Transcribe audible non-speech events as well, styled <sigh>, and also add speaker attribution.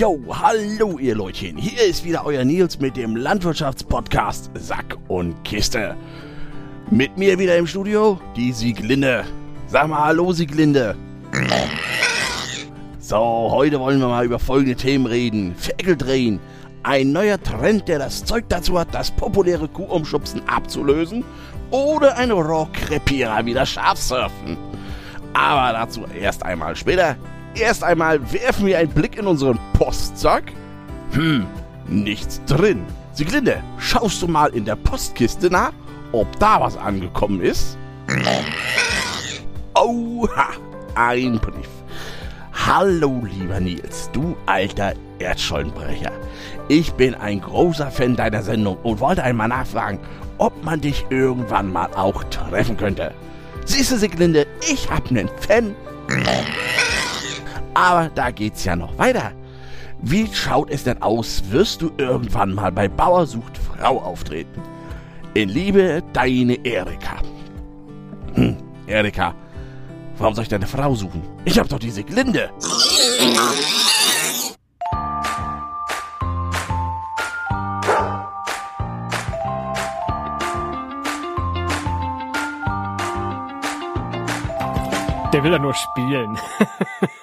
Speaker 1: Yo, hallo ihr Leutchen. Hier ist wieder euer Nils mit dem Landwirtschaftspodcast Sack und Kiste. Mit mir wieder im Studio die Sieglinde. Sag mal hallo Sieglinde. So, heute wollen wir mal über folgende Themen reden. Ferkel drehen. Ein neuer Trend, der das Zeug dazu hat, das populäre Kuhumschubsen abzulösen. Oder ein Rohrkrepierer wieder scharf surfen. Aber dazu erst einmal später. Erst einmal werfen wir einen Blick in unseren Postsack. Hm, nichts drin. Sieglinde, schaust du mal in der Postkiste nach, ob da was angekommen ist? Oha, ein Brief. Hallo, lieber Nils, du alter Erdschollenbrecher. Ich bin ein großer Fan deiner Sendung und wollte einmal nachfragen, ob man dich irgendwann mal auch treffen könnte. Siehst du, Siglinde, ich hab nen Fan. Aber da geht's ja noch weiter. Wie schaut es denn aus? Wirst du irgendwann mal bei Bauer sucht Frau auftreten? In Liebe, deine Erika. Hm, Erika, warum soll ich deine Frau suchen? Ich hab doch die Siglinde.
Speaker 2: Der will ja nur spielen. <laughs>